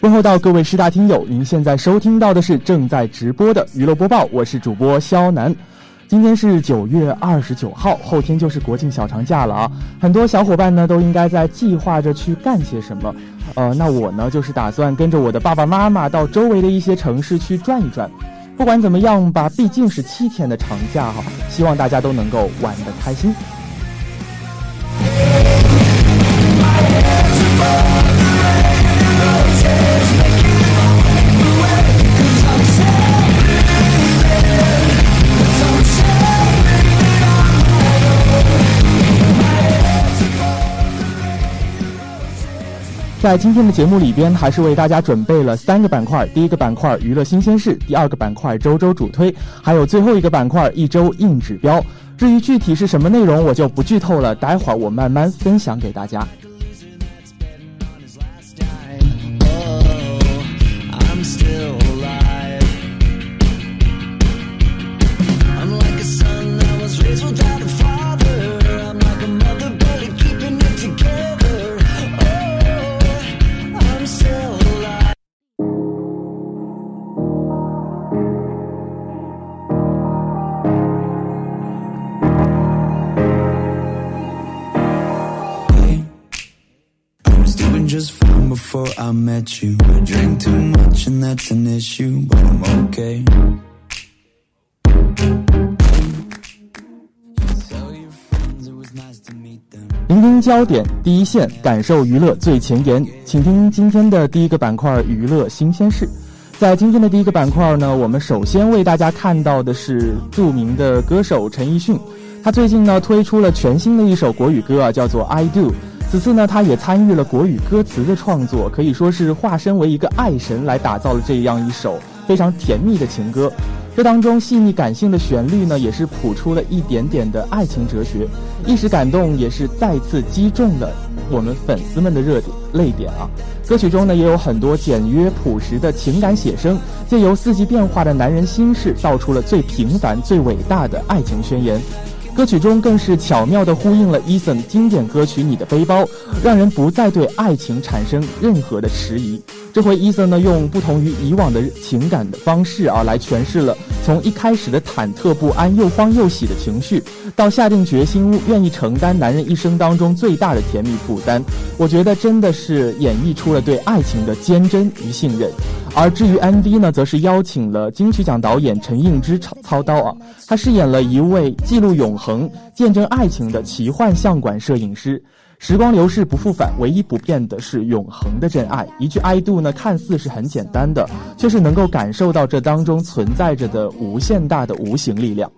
问候到各位师大听友，您现在收听到的是正在直播的娱乐播报，我是主播肖楠。今天是九月二十九号，后天就是国庆小长假了啊！很多小伙伴呢都应该在计划着去干些什么。呃，那我呢就是打算跟着我的爸爸妈妈到周围的一些城市去转一转。不管怎么样吧，毕竟是七天的长假哈，希望大家都能够玩得开心。在今天的节目里边，还是为大家准备了三个板块。第一个板块娱乐新鲜事，第二个板块周周主推，还有最后一个板块一周硬指标。至于具体是什么内容，我就不剧透了，待会儿我慢慢分享给大家。I met you. I drink too much and that's an issue, but I'm okay. Nice、聆听焦点第一线，感受娱乐最前沿。请听今天的第一个板块《娱乐新鲜事》。在今天的第一个板块呢，我们首先为大家看到的是著名的歌手陈奕迅，他最近呢推出了全新的一首国语歌，叫做《I Do》。此次呢，他也参与了国语歌词的创作，可以说是化身为一个爱神来打造了这样一首非常甜蜜的情歌。这当中细腻感性的旋律呢，也是谱出了一点点的爱情哲学，一时感动也是再次击中了我们粉丝们的热点泪点啊。歌曲中呢，也有很多简约朴实的情感写生，借由四季变化的男人心事，道出了最平凡、最伟大的爱情宣言。歌曲中更是巧妙地呼应了 Eason 经典歌曲《你的背包》，让人不再对爱情产生任何的迟疑。这回 Eason 呢，用不同于以往的情感的方式啊，来诠释了从一开始的忐忑不安、又慌又喜的情绪，到下定决心愿意承担男人一生当中最大的甜蜜负担。我觉得真的是演绎出了对爱情的坚贞与信任。而至于 MV 呢，则是邀请了金曲奖导演陈映之操操刀啊，他饰演了一位记录永恒、见证爱情的奇幻相馆摄影师。时光流逝不复返，唯一不变的是永恒的真爱。一句 I do 呢，看似是很简单的，却是能够感受到这当中存在着的无限大的无形力量。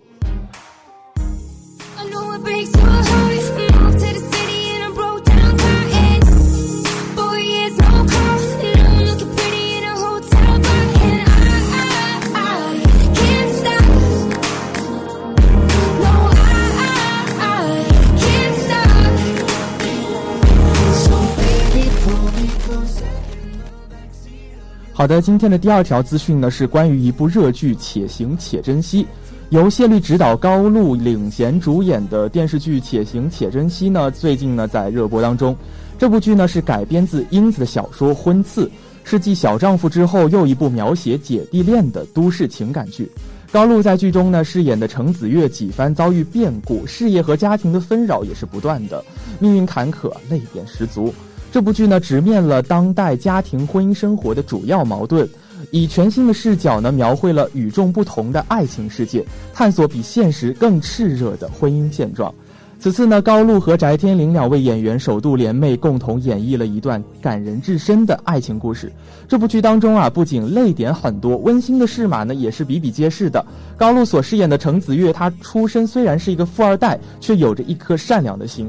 好的，今天的第二条资讯呢是关于一部热剧《且行且珍惜》，由谢律执导、高露领衔主演的电视剧《且行且珍惜》呢，最近呢在热播当中。这部剧呢是改编自英子的小说《婚次》，是继《小丈夫》之后又一部描写姐弟恋的都市情感剧。高露在剧中呢饰演的程子月几番遭遇变故，事业和家庭的纷扰也是不断的，命运坎坷，泪点十足。这部剧呢，直面了当代家庭婚姻生活的主要矛盾，以全新的视角呢，描绘了与众不同的爱情世界，探索比现实更炽热的婚姻现状。此次呢，高露和翟天临两位演员首度联袂，共同演绎了一段感人至深的爱情故事。这部剧当中啊，不仅泪点很多，温馨的戏码呢也是比比皆是的。高露所饰演的程子月，她出身虽然是一个富二代，却有着一颗善良的心，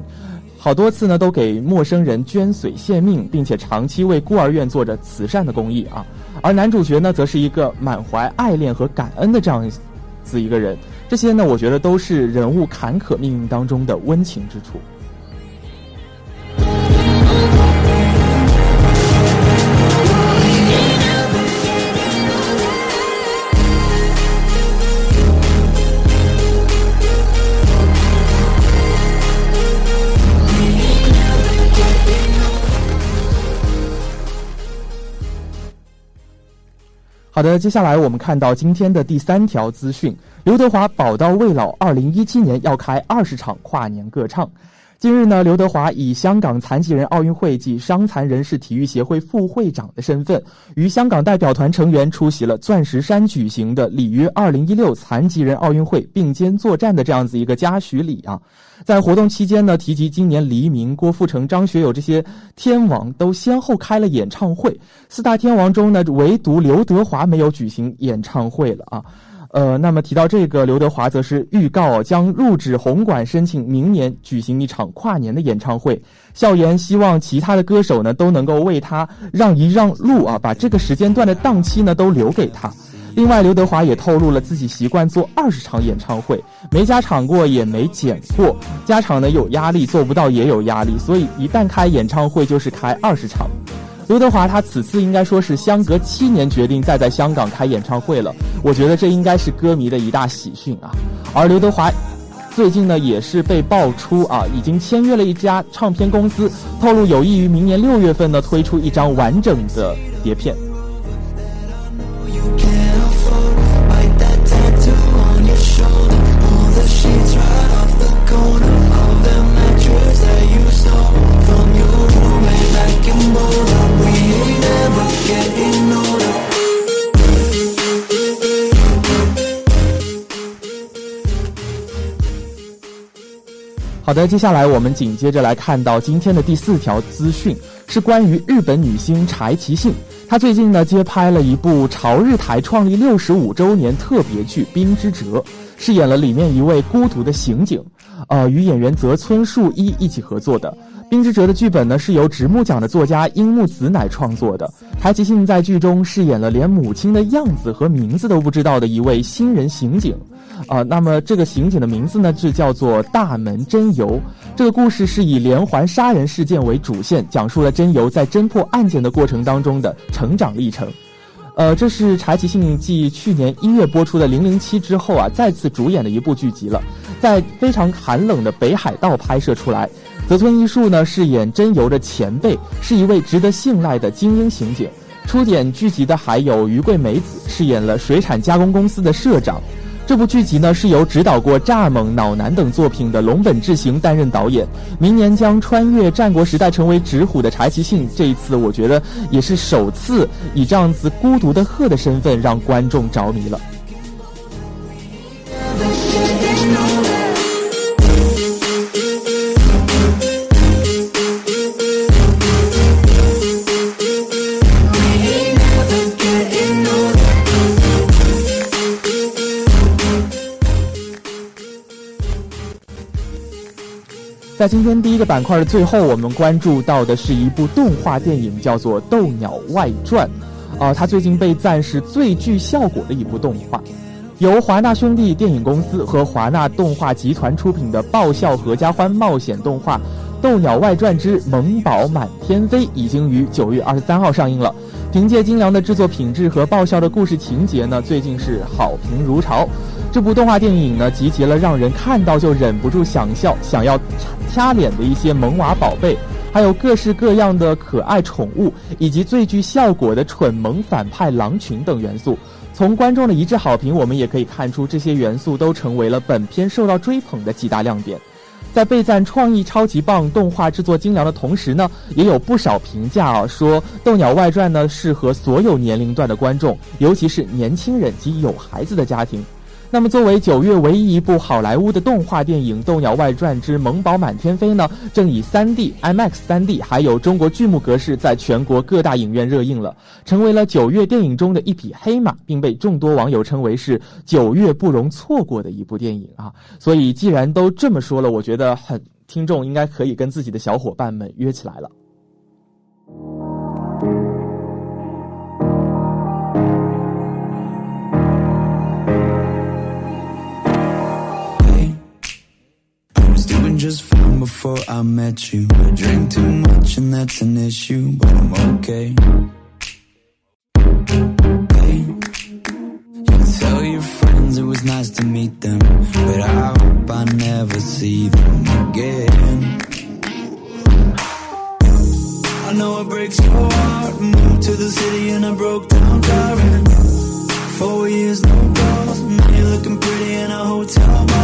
好多次呢都给陌生人捐髓献命，并且长期为孤儿院做着慈善的公益啊。而男主角呢，则是一个满怀爱恋和感恩的这样子一个人。这些呢，我觉得都是人物坎坷命运当中的温情之处。好的，接下来我们看到今天的第三条资讯：刘德华宝刀未老，二零一七年要开二十场跨年歌唱。近日呢，刘德华以香港残疾人奥运会暨伤残人士体育协会副会长的身份，与香港代表团成员出席了钻石山举行的里约二零一六残疾人奥运会并肩作战的这样子一个嘉许礼啊。在活动期间呢，提及今年黎明、郭富城、张学友这些天王都先后开了演唱会，四大天王中呢，唯独刘德华没有举行演唱会了啊。呃，那么提到这个，刘德华则是预告将入职红馆，申请明年举行一场跨年的演唱会，笑言希望其他的歌手呢都能够为他让一让路啊，把这个时间段的档期呢都留给他。另外，刘德华也透露了自己习惯做二十场演唱会，没加场过也没减过。加场呢有压力，做不到也有压力，所以一旦开演唱会就是开二十场。刘德华他此次应该说是相隔七年决定再在香港开演唱会了，我觉得这应该是歌迷的一大喜讯啊。而刘德华最近呢也是被爆出啊已经签约了一家唱片公司，透露有意于明年六月份呢推出一张完整的碟片。好的，接下来我们紧接着来看到今天的第四条资讯，是关于日本女星柴崎幸。她最近呢接拍了一部朝日台创立六十五周年特别剧《冰之哲》，饰演了里面一位孤独的刑警，呃，与演员泽村树一一起合作的。《冰之哲》的剧本呢是由直木奖的作家樱木子乃创作的。柴崎幸在剧中饰演了连母亲的样子和名字都不知道的一位新人刑警。啊，那么这个刑警的名字呢，是叫做大门真由。这个故事是以连环杀人事件为主线，讲述了真由在侦破案件的过程当中的成长历程。呃，这是柴崎幸继去年一月播出的《零零七》之后啊，再次主演的一部剧集了。在非常寒冷的北海道拍摄出来。泽村一树呢，饰演真由的前辈，是一位值得信赖的精英刑警。出演剧集的还有于桂美子，饰演了水产加工公司的社长。这部剧集呢是由指导过《蚱蜢》《脑男》等作品的龙本智行担任导演。明年将穿越战国时代成为直虎的柴崎幸，这一次我觉得也是首次以这样子孤独的鹤的身份让观众着迷了。在今天第一个板块的最后，我们关注到的是一部动画电影，叫做《斗鸟外传》。啊，它最近被赞是最具效果的一部动画，由华纳兄弟电影公司和华纳动画集团出品的爆笑合家欢冒险动画《斗鸟外传之萌宝满天飞》已经于九月二十三号上映了。凭借精良的制作品质和爆笑的故事情节呢，最近是好评如潮。这部动画电影呢，集结了让人看到就忍不住想笑、想要掐脸的一些萌娃宝贝，还有各式各样的可爱宠物，以及最具效果的蠢萌反派狼群等元素。从观众的一致好评，我们也可以看出，这些元素都成为了本片受到追捧的几大亮点。在被赞创意超级棒、动画制作精良的同时呢，也有不少评价啊，说《斗鸟外传》呢适合所有年龄段的观众，尤其是年轻人及有孩子的家庭。那么，作为九月唯一一部好莱坞的动画电影《斗鸟外传之萌宝满天飞》呢，正以 3D、IMAX 3D 还有中国剧目格式在全国各大影院热映了，成为了九月电影中的一匹黑马，并被众多网友称为是九月不容错过的一部电影啊。所以，既然都这么说了，我觉得很听众应该可以跟自己的小伙伴们约起来了。Just fine before I met you. I drink too much and that's an issue, but I'm okay. Hey, you tell your friends it was nice to meet them, but I hope I never see them again. I know it breaks your heart. Moved to the city in a broke down. And four years, no calls. Now you're looking pretty in a hotel bar.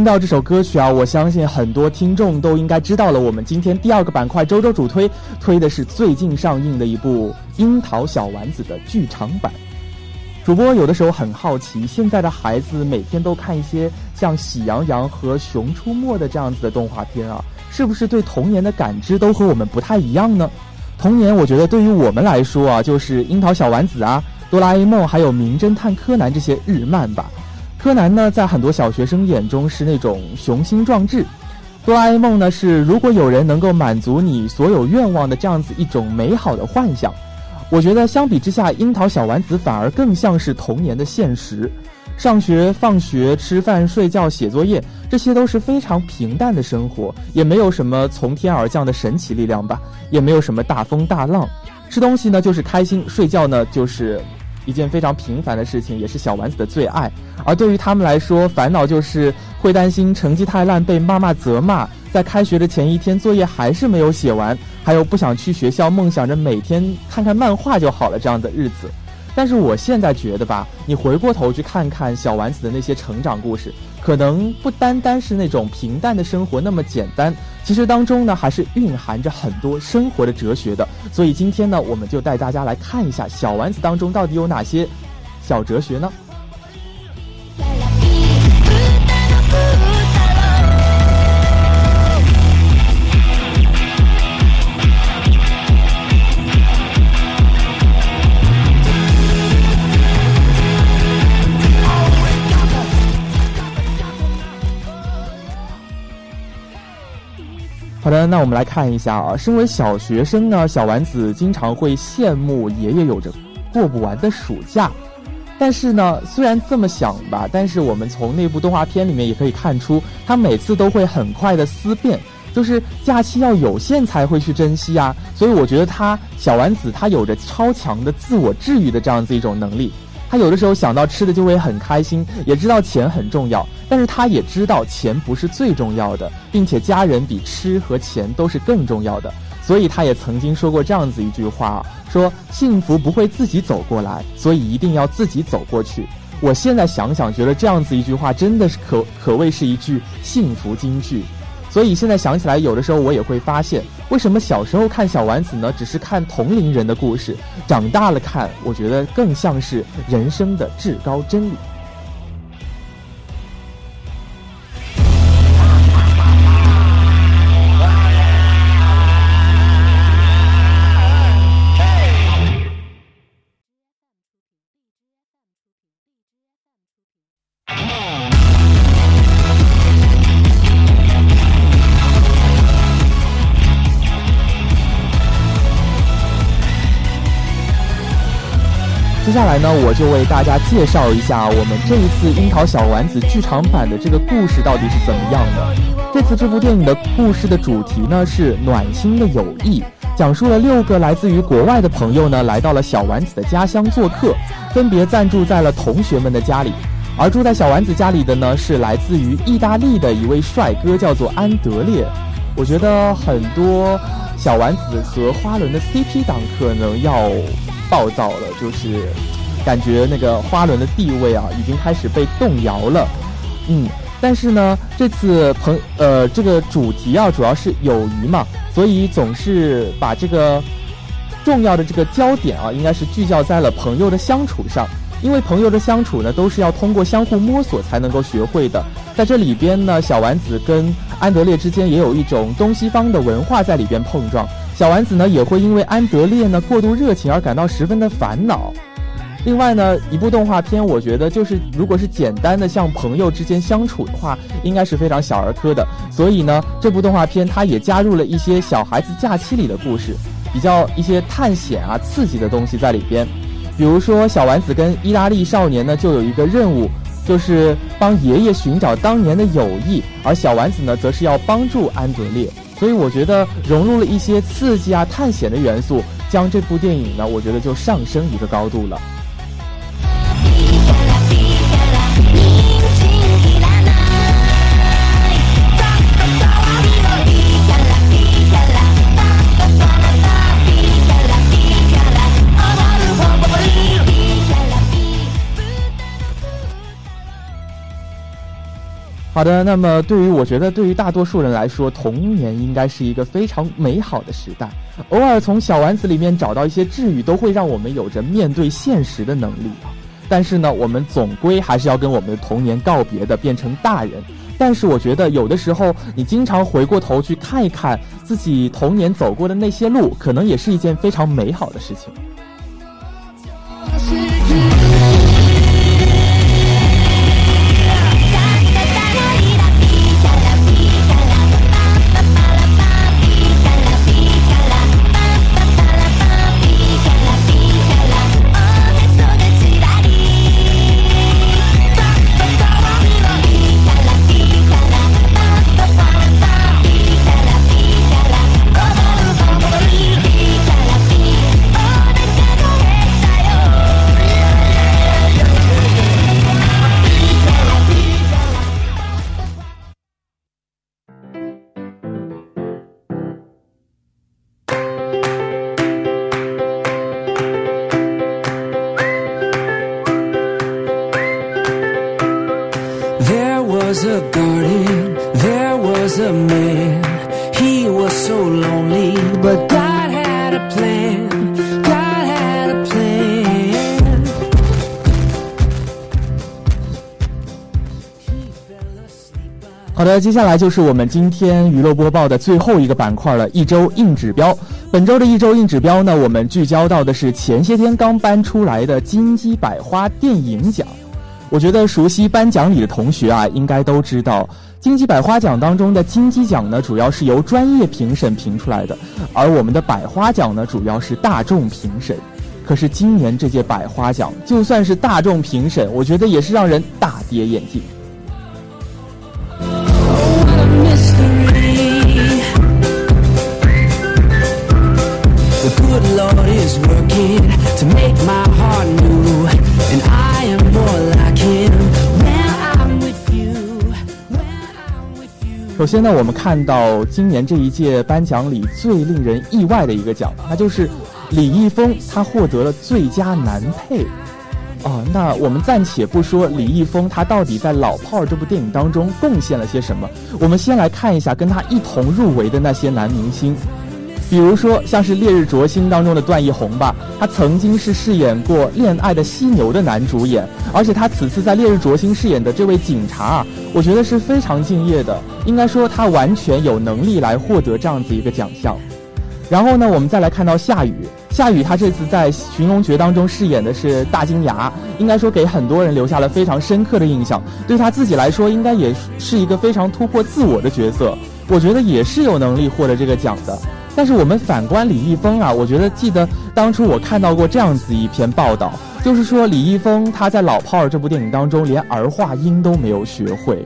听到这首歌曲啊，我相信很多听众都应该知道了。我们今天第二个板块周周主推，推的是最近上映的一部《樱桃小丸子》的剧场版。主播有的时候很好奇，现在的孩子每天都看一些像《喜羊羊》和《熊出没》的这样子的动画片啊，是不是对童年的感知都和我们不太一样呢？童年，我觉得对于我们来说啊，就是《樱桃小丸子》啊、《哆啦 A 梦》还有《名侦探柯南》这些日漫吧。柯南呢，在很多小学生眼中是那种雄心壮志；哆啦 A 梦呢，是如果有人能够满足你所有愿望的这样子一种美好的幻想。我觉得相比之下，樱桃小丸子反而更像是童年的现实。上学、放学、吃饭、睡觉、写作业，这些都是非常平淡的生活，也没有什么从天而降的神奇力量吧，也没有什么大风大浪。吃东西呢就是开心，睡觉呢就是。一件非常平凡的事情，也是小丸子的最爱。而对于他们来说，烦恼就是会担心成绩太烂被妈妈责骂，在开学的前一天作业还是没有写完，还有不想去学校，梦想着每天看看漫画就好了这样的日子。但是我现在觉得吧，你回过头去看看小丸子的那些成长故事，可能不单单是那种平淡的生活那么简单，其实当中呢还是蕴含着很多生活的哲学的。所以今天呢，我们就带大家来看一下小丸子当中到底有哪些小哲学呢？好的，那我们来看一下啊。身为小学生呢，小丸子经常会羡慕爷爷有着过不完的暑假。但是呢，虽然这么想吧，但是我们从那部动画片里面也可以看出，他每次都会很快的思变，就是假期要有限才会去珍惜啊。所以我觉得他小丸子他有着超强的自我治愈的这样子一种能力。他有的时候想到吃的就会很开心，也知道钱很重要，但是他也知道钱不是最重要的，并且家人比吃和钱都是更重要的，所以他也曾经说过这样子一句话：说幸福不会自己走过来，所以一定要自己走过去。我现在想想，觉得这样子一句话真的是可可谓是一句幸福金句。所以现在想起来，有的时候我也会发现，为什么小时候看小丸子呢？只是看同龄人的故事，长大了看，我觉得更像是人生的至高真理。来呢，我就为大家介绍一下我们这一次《樱桃小丸子》剧场版的这个故事到底是怎么样的。这次这部电影的故事的主题呢是暖心的友谊，讲述了六个来自于国外的朋友呢来到了小丸子的家乡做客，分别暂住在了同学们的家里。而住在小丸子家里的呢是来自于意大利的一位帅哥，叫做安德烈。我觉得很多小丸子和花轮的 CP 党可能要暴躁了，就是感觉那个花轮的地位啊已经开始被动摇了。嗯。但是呢，这次朋呃这个主题啊，主要是友谊嘛，所以总是把这个重要的这个焦点啊，应该是聚焦在了朋友的相处上。因为朋友的相处呢，都是要通过相互摸索才能够学会的。在这里边呢，小丸子跟安德烈之间也有一种东西方的文化在里边碰撞。小丸子呢，也会因为安德烈呢过度热情而感到十分的烦恼。另外呢，一部动画片，我觉得就是如果是简单的像朋友之间相处的话，应该是非常小儿科的。所以呢，这部动画片它也加入了一些小孩子假期里的故事，比较一些探险啊、刺激的东西在里边。比如说，小丸子跟意大利少年呢，就有一个任务，就是帮爷爷寻找当年的友谊，而小丸子呢，则是要帮助安德烈。所以我觉得融入了一些刺激啊、探险的元素，将这部电影呢，我觉得就上升一个高度了。好的，那么对于我觉得，对于大多数人来说，童年应该是一个非常美好的时代。偶尔从小丸子里面找到一些治愈，都会让我们有着面对现实的能力。但是呢，我们总归还是要跟我们的童年告别的，变成大人。但是我觉得，有的时候你经常回过头去看一看自己童年走过的那些路，可能也是一件非常美好的事情。接下来就是我们今天娱乐播报的最后一个板块了，一周硬指标。本周的一周硬指标呢，我们聚焦到的是前些天刚颁出来的金鸡百花电影奖。我觉得熟悉颁奖礼的同学啊，应该都知道，金鸡百花奖当中的金鸡奖呢，主要是由专业评审评出来的，而我们的百花奖呢，主要是大众评审。可是今年这届百花奖，就算是大众评审，我觉得也是让人大跌眼镜。首先呢，我们看到今年这一届颁奖里最令人意外的一个奖，那就是李易峰他获得了最佳男配。哦，那我们暂且不说李易峰他到底在《老炮儿》这部电影当中贡献了些什么，我们先来看一下跟他一同入围的那些男明星，比如说像是《烈日灼心》当中的段奕宏吧，他曾经是饰演过《恋爱的犀牛》的男主演，而且他此次在《烈日灼心》饰演的这位警察啊，我觉得是非常敬业的，应该说他完全有能力来获得这样子一个奖项。然后呢，我们再来看到夏雨。夏雨他这次在《寻龙诀》当中饰演的是大金牙，应该说给很多人留下了非常深刻的印象。对他自己来说，应该也是一个非常突破自我的角色。我觉得也是有能力获得这个奖的。但是我们反观李易峰啊，我觉得记得当初我看到过这样子一篇报道，就是说李易峰他在《老炮儿》这部电影当中连儿化音都没有学会，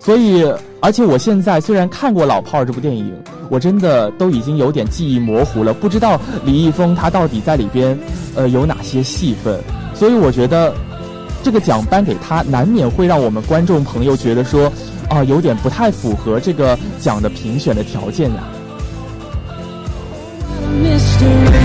所以而且我现在虽然看过《老炮儿》这部电影，我真的都已经有点记忆模糊了，不知道李易峰他到底在里边呃有哪些戏份，所以我觉得这个奖颁给他，难免会让我们观众朋友觉得说啊有点不太符合这个奖的评选的条件呀。接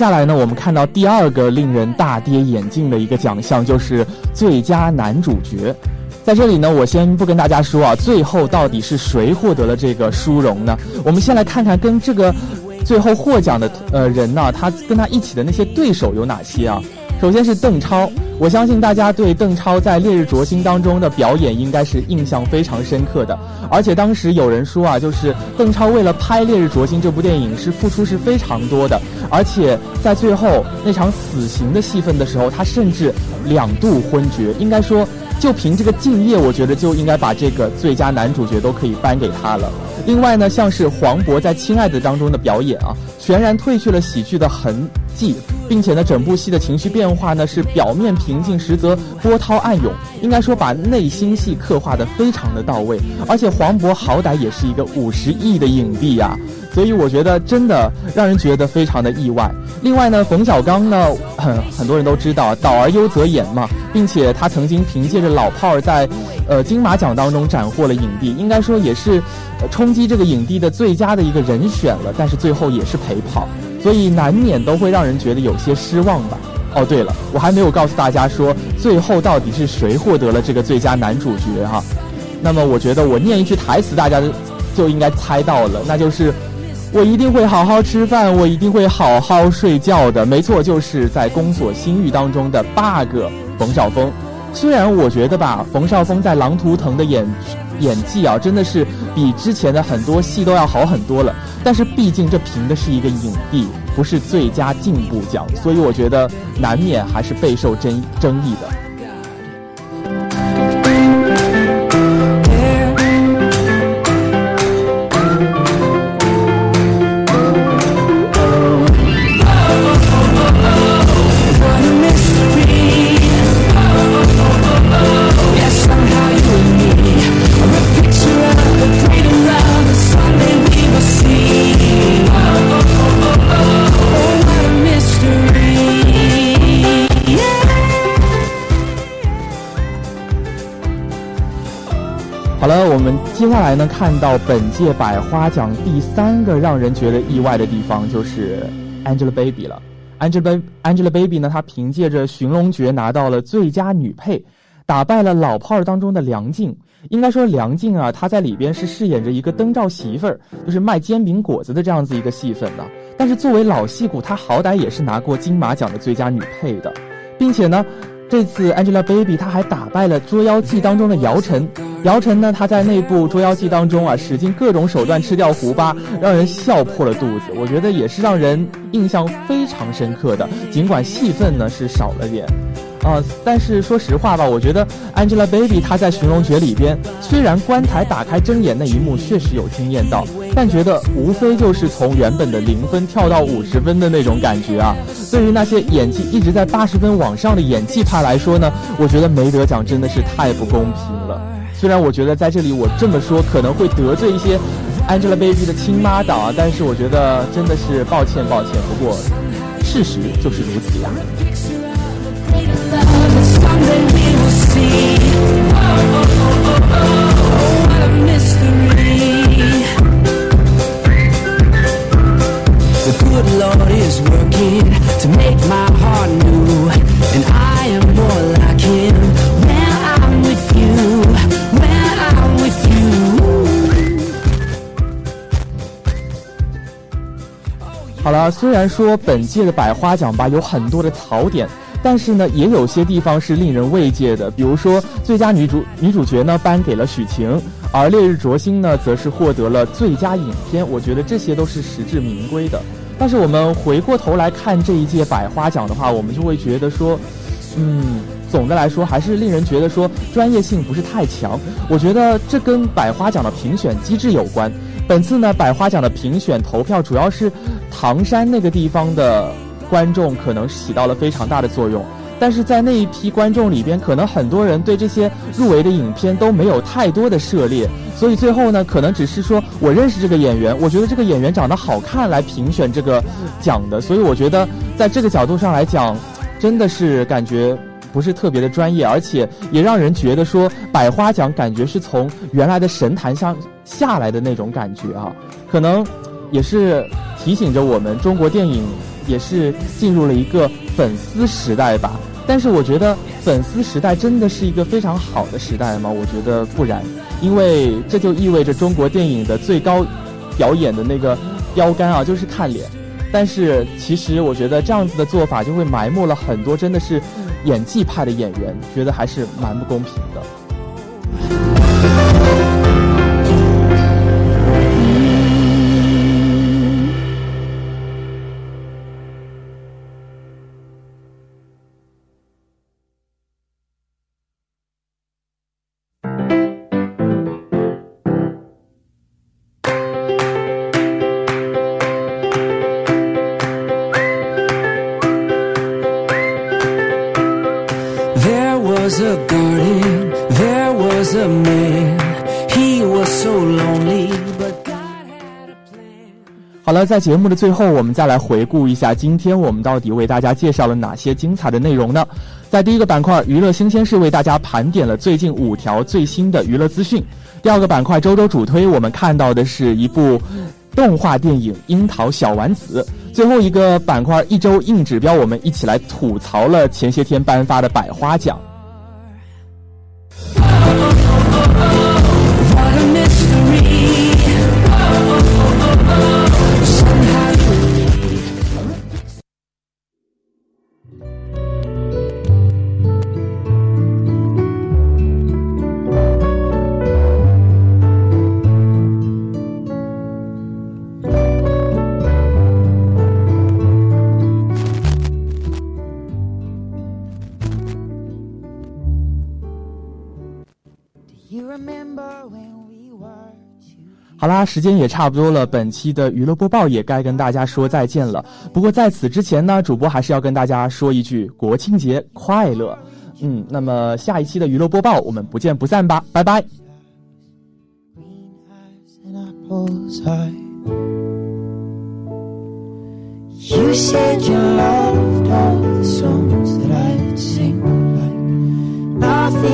接下来呢，我们看到第二个令人大跌眼镜的一个奖项，就是最佳男主角。在这里呢，我先不跟大家说啊，最后到底是谁获得了这个殊荣呢？我们先来看看跟这个最后获奖的呃人呢，他跟他一起的那些对手有哪些啊？首先是邓超，我相信大家对邓超在《烈日灼心》当中的表演应该是印象非常深刻的。而且当时有人说啊，就是邓超为了拍《烈日灼心》这部电影是付出是非常多的，而且在最后那场死刑的戏份的时候，他甚至两度昏厥。应该说，就凭这个敬业，我觉得就应该把这个最佳男主角都可以颁给他了。另外呢，像是黄渤在《亲爱的》当中的表演啊，全然褪去了喜剧的痕迹。并且呢，整部戏的情绪变化呢是表面平静，实则波涛暗涌。应该说，把内心戏刻画的非常的到位。而且黄渤好歹也是一个五十亿的影帝呀，所以我觉得真的让人觉得非常的意外。另外呢，冯小刚呢，很很多人都知道，导而优则演嘛，并且他曾经凭借着《老炮儿》在，呃金马奖当中斩获了影帝，应该说也是，冲击这个影帝的最佳的一个人选了。但是最后也是陪跑。所以难免都会让人觉得有些失望吧。哦，对了，我还没有告诉大家说最后到底是谁获得了这个最佳男主角哈。那么我觉得我念一句台词，大家就应该猜到了，那就是我一定会好好吃饭，我一定会好好睡觉的。没错，就是在《宫锁心玉》当中的 bug 冯绍峰。虽然我觉得吧，冯绍峰在《狼图腾》的演演技啊，真的是比之前的很多戏都要好很多了。但是毕竟这凭的是一个影帝，不是最佳进步奖，所以我觉得难免还是备受争争议的。来呢，看到本届百花奖第三个让人觉得意外的地方，就是 Angelababy 了。Angelababy Angelababy 呢，她凭借着《寻龙诀》拿到了最佳女配，打败了《老炮儿》当中的梁静。应该说，梁静啊，她在里边是饰演着一个灯罩媳妇儿，就是卖煎饼果子的这样子一个戏份的。但是作为老戏骨，她好歹也是拿过金马奖的最佳女配的，并且呢。这次 Angelababy 她还打败了《捉妖记》当中的姚晨。姚晨呢，她在那部《捉妖记》当中啊，使尽各种手段吃掉胡巴，让人笑破了肚子。我觉得也是让人印象非常深刻的，尽管戏份呢是少了点。啊，但是说实话吧，我觉得 Angelababy 她在《寻龙诀》里边，虽然棺材打开睁眼那一幕确实有惊艳到，但觉得无非就是从原本的零分跳到五十分的那种感觉啊。对于那些演技一直在八十分往上的演技派来说呢，我觉得没得奖真的是太不公平了。虽然我觉得在这里我这么说可能会得罪一些 Angelababy 的亲妈党啊，但是我觉得真的是抱歉抱歉。不过事实就是如此呀。good lord is working to make my heart new and i am more like him when i'm with you when i'm with you 好了，虽然说本届的百花奖吧有很多的槽点，但是呢也有些地方是令人慰藉的，比如说最佳女主女主角呢颁给了许晴，而烈日灼心呢则是获得了最佳影片，我觉得这些都是实至名归的。但是我们回过头来看这一届百花奖的话，我们就会觉得说，嗯，总的来说还是令人觉得说专业性不是太强。我觉得这跟百花奖的评选机制有关。本次呢，百花奖的评选投票主要是唐山那个地方的观众可能起到了非常大的作用，但是在那一批观众里边，可能很多人对这些入围的影片都没有太多的涉猎，所以最后呢，可能只是说我认识这个演员，我觉得这个演员长得好看来评选这个奖的，所以我觉得在这个角度上来讲，真的是感觉。不是特别的专业，而且也让人觉得说百花奖感觉是从原来的神坛上下来的那种感觉啊，可能也是提醒着我们中国电影也是进入了一个粉丝时代吧。但是我觉得粉丝时代真的是一个非常好的时代吗？我觉得不然，因为这就意味着中国电影的最高表演的那个标杆啊，就是看脸。但是其实我觉得这样子的做法就会埋没了很多真的是。演技派的演员，觉得还是蛮不公平的。在节目的最后，我们再来回顾一下今天我们到底为大家介绍了哪些精彩的内容呢？在第一个板块“娱乐新鲜事”，为大家盘点了最近五条最新的娱乐资讯。第二个板块“周周主推”，我们看到的是一部动画电影《樱桃小丸子》。最后一个板块“一周硬指标”，我们一起来吐槽了前些天颁发的百花奖。时间也差不多了本期的娱乐播报也该跟大家说再见了。不过在此之前呢主播还是要跟大家说一句国庆节快乐。嗯那么下一期的娱乐播报我们不见不散吧拜拜。You said you loved all the songs that i sing nothing